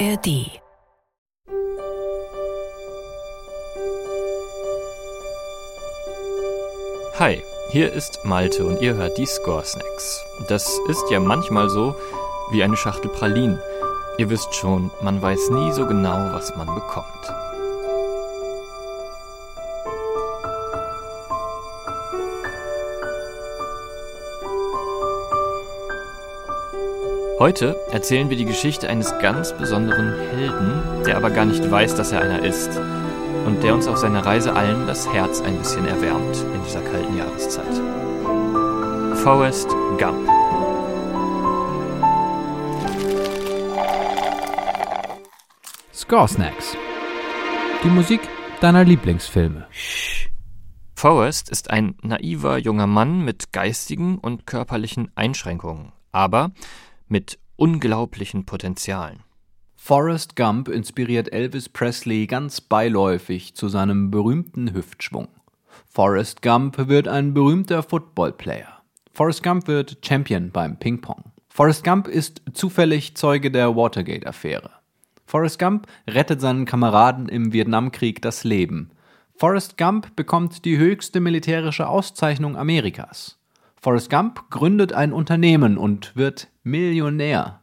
ARD Hi, hier ist Malte und ihr hört die Score Snacks. Das ist ja manchmal so wie eine Schachtel Pralinen. Ihr wisst schon, man weiß nie so genau, was man bekommt. Heute erzählen wir die Geschichte eines ganz besonderen Helden, der aber gar nicht weiß, dass er einer ist und der uns auf seiner Reise allen das Herz ein bisschen erwärmt in dieser kalten Jahreszeit. Forrest Gump. Score Snacks. Die Musik deiner Lieblingsfilme. Forrest ist ein naiver junger Mann mit geistigen und körperlichen Einschränkungen, aber mit unglaublichen Potenzialen. Forrest Gump inspiriert Elvis Presley ganz beiläufig zu seinem berühmten Hüftschwung. Forrest Gump wird ein berühmter Footballplayer. Forrest Gump wird Champion beim Ping-Pong. Forrest Gump ist zufällig Zeuge der Watergate-Affäre. Forrest Gump rettet seinen Kameraden im Vietnamkrieg das Leben. Forrest Gump bekommt die höchste militärische Auszeichnung Amerikas. Forrest Gump gründet ein Unternehmen und wird Millionär.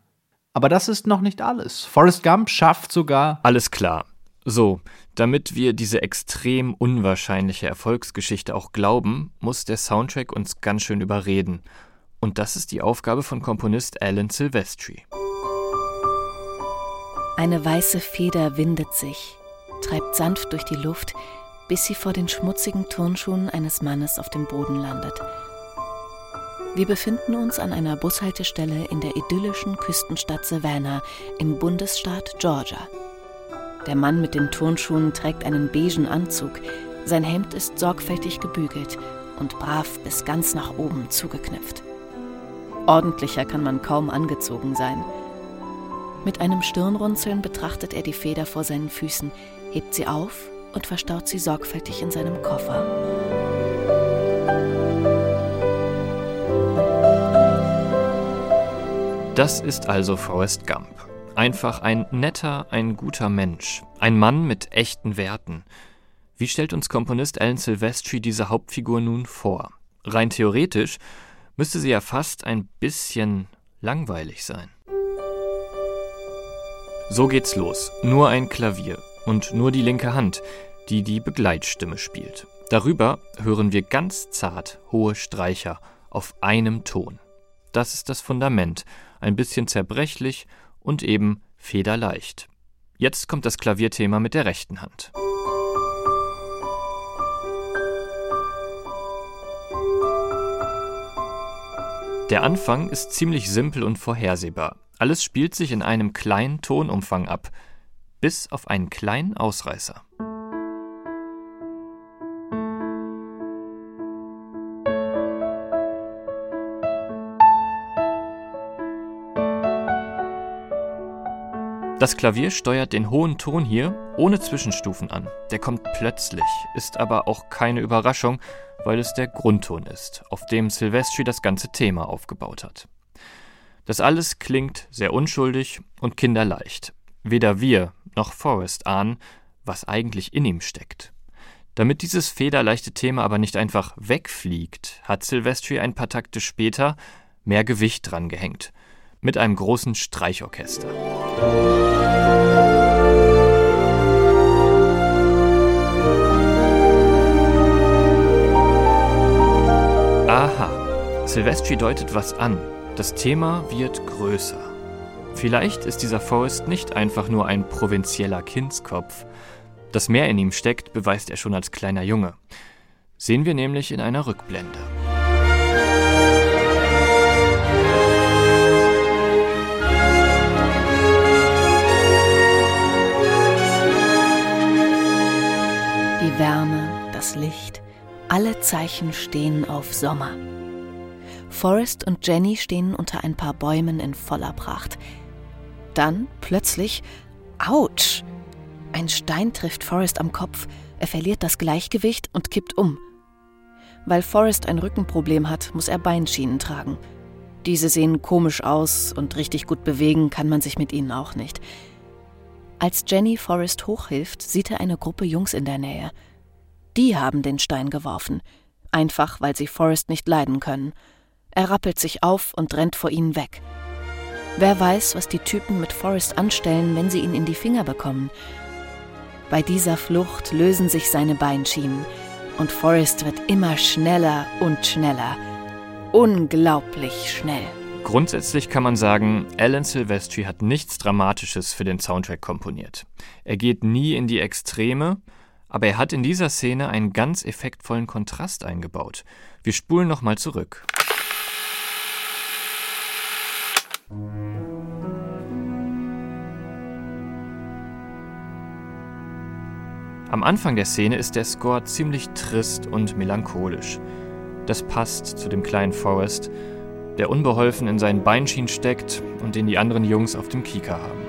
Aber das ist noch nicht alles. Forrest Gump schafft sogar. Alles klar. So, damit wir diese extrem unwahrscheinliche Erfolgsgeschichte auch glauben, muss der Soundtrack uns ganz schön überreden. Und das ist die Aufgabe von Komponist Alan Silvestri. Eine weiße Feder windet sich, treibt sanft durch die Luft, bis sie vor den schmutzigen Turnschuhen eines Mannes auf dem Boden landet. Wir befinden uns an einer Bushaltestelle in der idyllischen Küstenstadt Savannah im Bundesstaat Georgia. Der Mann mit den Turnschuhen trägt einen beigen Anzug, sein Hemd ist sorgfältig gebügelt und brav bis ganz nach oben zugeknüpft. Ordentlicher kann man kaum angezogen sein. Mit einem Stirnrunzeln betrachtet er die Feder vor seinen Füßen, hebt sie auf und verstaut sie sorgfältig in seinem Koffer. Das ist also Forrest Gump. Einfach ein netter, ein guter Mensch. Ein Mann mit echten Werten. Wie stellt uns Komponist Alan Silvestri diese Hauptfigur nun vor? Rein theoretisch müsste sie ja fast ein bisschen langweilig sein. So geht's los. Nur ein Klavier und nur die linke Hand, die die Begleitstimme spielt. Darüber hören wir ganz zart hohe Streicher auf einem Ton. Das ist das Fundament ein bisschen zerbrechlich und eben federleicht. Jetzt kommt das Klavierthema mit der rechten Hand. Der Anfang ist ziemlich simpel und vorhersehbar. Alles spielt sich in einem kleinen Tonumfang ab, bis auf einen kleinen Ausreißer. Das Klavier steuert den hohen Ton hier ohne Zwischenstufen an. Der kommt plötzlich, ist aber auch keine Überraschung, weil es der Grundton ist, auf dem Silvestri das ganze Thema aufgebaut hat. Das alles klingt sehr unschuldig und kinderleicht. Weder wir noch Forrest ahnen, was eigentlich in ihm steckt. Damit dieses federleichte Thema aber nicht einfach wegfliegt, hat Silvestri ein paar Takte später mehr Gewicht dran gehängt. Mit einem großen Streichorchester. Silvestri deutet was an. Das Thema wird größer. Vielleicht ist dieser Forrest nicht einfach nur ein provinzieller Kindskopf. Dass mehr in ihm steckt, beweist er schon als kleiner Junge. Sehen wir nämlich in einer Rückblende. Die Wärme, das Licht, alle Zeichen stehen auf Sommer. Forrest und Jenny stehen unter ein paar Bäumen in voller Pracht. Dann plötzlich, ouch! Ein Stein trifft Forrest am Kopf, er verliert das Gleichgewicht und kippt um. Weil Forrest ein Rückenproblem hat, muss er Beinschienen tragen. Diese sehen komisch aus und richtig gut bewegen kann man sich mit ihnen auch nicht. Als Jenny Forrest hochhilft, sieht er eine Gruppe Jungs in der Nähe. Die haben den Stein geworfen, einfach weil sie Forrest nicht leiden können. Er rappelt sich auf und rennt vor ihnen weg. Wer weiß, was die Typen mit Forrest anstellen, wenn sie ihn in die Finger bekommen. Bei dieser Flucht lösen sich seine Beinschienen und Forrest wird immer schneller und schneller. Unglaublich schnell. Grundsätzlich kann man sagen, Alan Silvestri hat nichts Dramatisches für den Soundtrack komponiert. Er geht nie in die Extreme, aber er hat in dieser Szene einen ganz effektvollen Kontrast eingebaut. Wir spulen nochmal zurück. Am Anfang der Szene ist der Score ziemlich trist und melancholisch. Das passt zu dem kleinen Forrest, der unbeholfen in seinen Beinschienen steckt und den die anderen Jungs auf dem Kieker haben.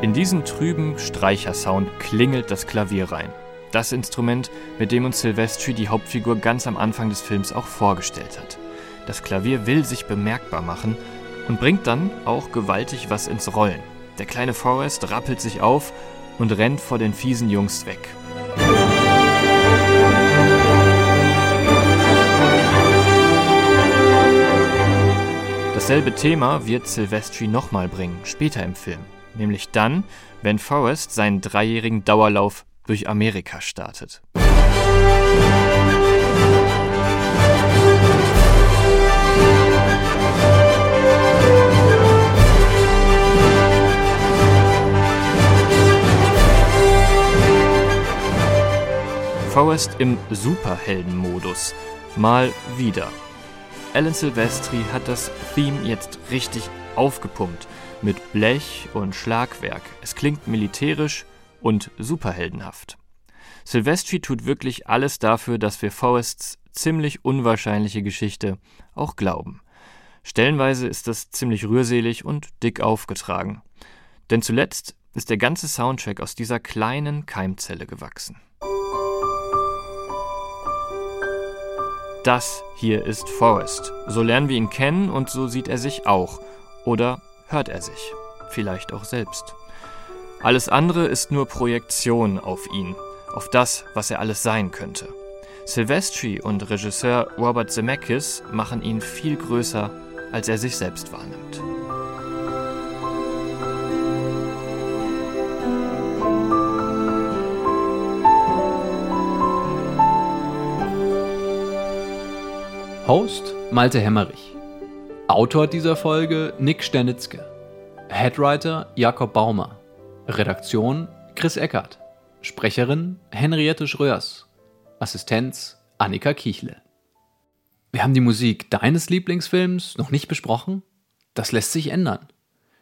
In diesen trüben Streichersound klingelt das Klavier rein. Das Instrument, mit dem uns Silvestri die Hauptfigur ganz am Anfang des Films auch vorgestellt hat. Das Klavier will sich bemerkbar machen und bringt dann auch gewaltig was ins Rollen. Der kleine Forrest rappelt sich auf und rennt vor den fiesen Jungs weg. Dasselbe Thema wird Silvestri nochmal bringen, später im Film. Nämlich dann, wenn Forrest seinen dreijährigen Dauerlauf durch Amerika startet. Forrest im Superheldenmodus. Mal wieder. Alan Silvestri hat das Theme jetzt richtig aufgepumpt. Mit Blech und Schlagwerk. Es klingt militärisch und superheldenhaft. Silvestri tut wirklich alles dafür, dass wir Forrests ziemlich unwahrscheinliche Geschichte auch glauben. Stellenweise ist das ziemlich rührselig und dick aufgetragen. Denn zuletzt ist der ganze Soundtrack aus dieser kleinen Keimzelle gewachsen. Das hier ist Forrest. So lernen wir ihn kennen und so sieht er sich auch. Oder hört er sich. Vielleicht auch selbst. Alles andere ist nur Projektion auf ihn, auf das, was er alles sein könnte. Silvestri und Regisseur Robert Zemeckis machen ihn viel größer, als er sich selbst wahrnimmt. Host Malte Hemmerich. Autor dieser Folge Nick Sternitzke. Headwriter Jakob Baumer. Redaktion Chris Eckert. Sprecherin Henriette Schröers. Assistenz Annika Kichle. Wir haben die Musik deines Lieblingsfilms noch nicht besprochen? Das lässt sich ändern.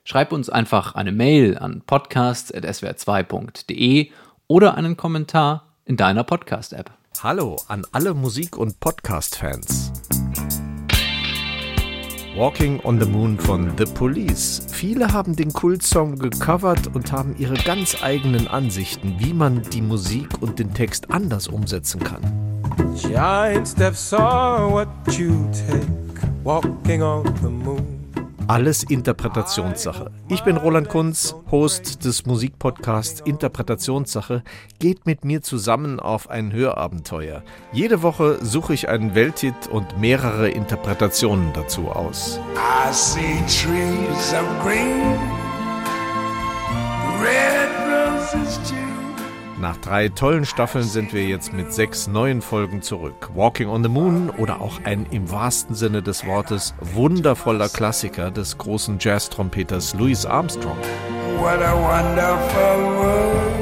Schreib uns einfach eine Mail an podcast.swr2.de oder einen Kommentar in deiner Podcast-App. Hallo an alle Musik- und Podcast-Fans. Walking on the Moon von The Police. Viele haben den Kultsong gecovert und haben ihre ganz eigenen Ansichten, wie man die Musik und den Text anders umsetzen kann. Giant steps are what you take, walking on the moon. Alles Interpretationssache. Ich bin Roland Kunz, Host des Musikpodcasts Interpretationssache. Geht mit mir zusammen auf ein Hörabenteuer. Jede Woche suche ich einen Welthit und mehrere Interpretationen dazu aus. I see trees of green, red. Nach drei tollen Staffeln sind wir jetzt mit sechs neuen Folgen zurück. Walking on the Moon oder auch ein im wahrsten Sinne des Wortes wundervoller Klassiker des großen Jazz-Trompeters Louis Armstrong. What a wonderful world.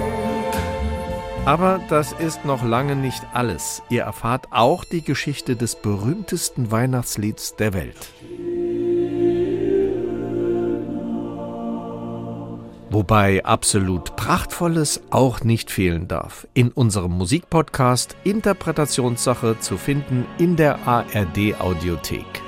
Aber das ist noch lange nicht alles. Ihr erfahrt auch die Geschichte des berühmtesten Weihnachtslieds der Welt. Wobei absolut Prachtvolles auch nicht fehlen darf. In unserem Musikpodcast Interpretationssache zu finden in der ARD Audiothek.